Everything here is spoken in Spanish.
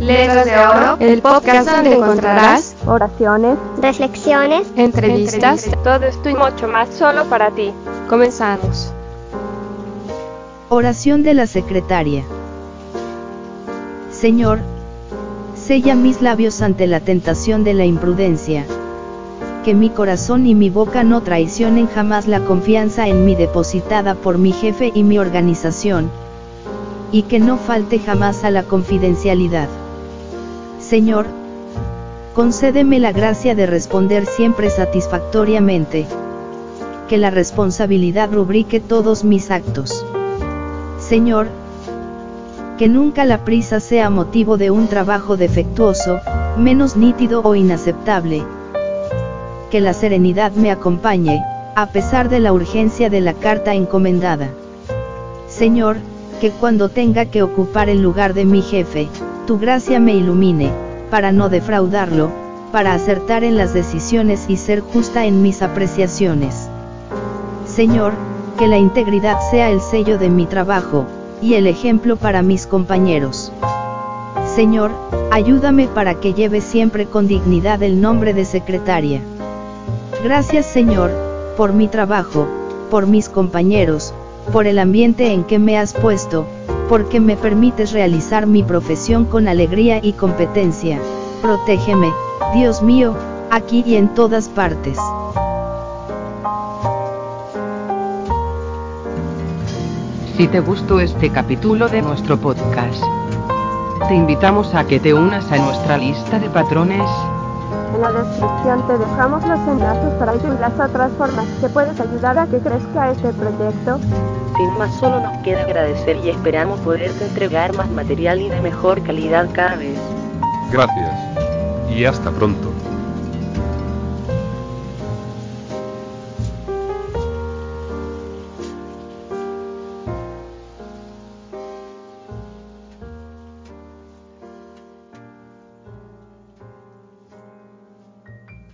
Letras de Oro, el podcast donde encontrarás oraciones, reflexiones, entrevistas, todo esto y mucho más solo para ti. Comenzamos. Oración de la secretaria. Señor, sella mis labios ante la tentación de la imprudencia. Que mi corazón y mi boca no traicionen jamás la confianza en mí depositada por mi jefe y mi organización. Y que no falte jamás a la confidencialidad. Señor, concédeme la gracia de responder siempre satisfactoriamente. Que la responsabilidad rubrique todos mis actos. Señor, que nunca la prisa sea motivo de un trabajo defectuoso, menos nítido o inaceptable. Que la serenidad me acompañe, a pesar de la urgencia de la carta encomendada. Señor, que cuando tenga que ocupar el lugar de mi jefe, tu gracia me ilumine, para no defraudarlo, para acertar en las decisiones y ser justa en mis apreciaciones. Señor, que la integridad sea el sello de mi trabajo, y el ejemplo para mis compañeros. Señor, ayúdame para que lleve siempre con dignidad el nombre de secretaria. Gracias Señor, por mi trabajo, por mis compañeros, por el ambiente en que me has puesto, porque me permites realizar mi profesión con alegría y competencia. Protégeme, Dios mío, aquí y en todas partes. Si te gustó este capítulo de nuestro podcast, te invitamos a que te unas a nuestra lista de patrones. En la descripción te dejamos los enlaces para las otras formas que puedes ayudar a que crezca este proyecto. Más solo nos queda agradecer y esperamos poderte entregar más material y de mejor calidad cada vez. Gracias. Y hasta pronto.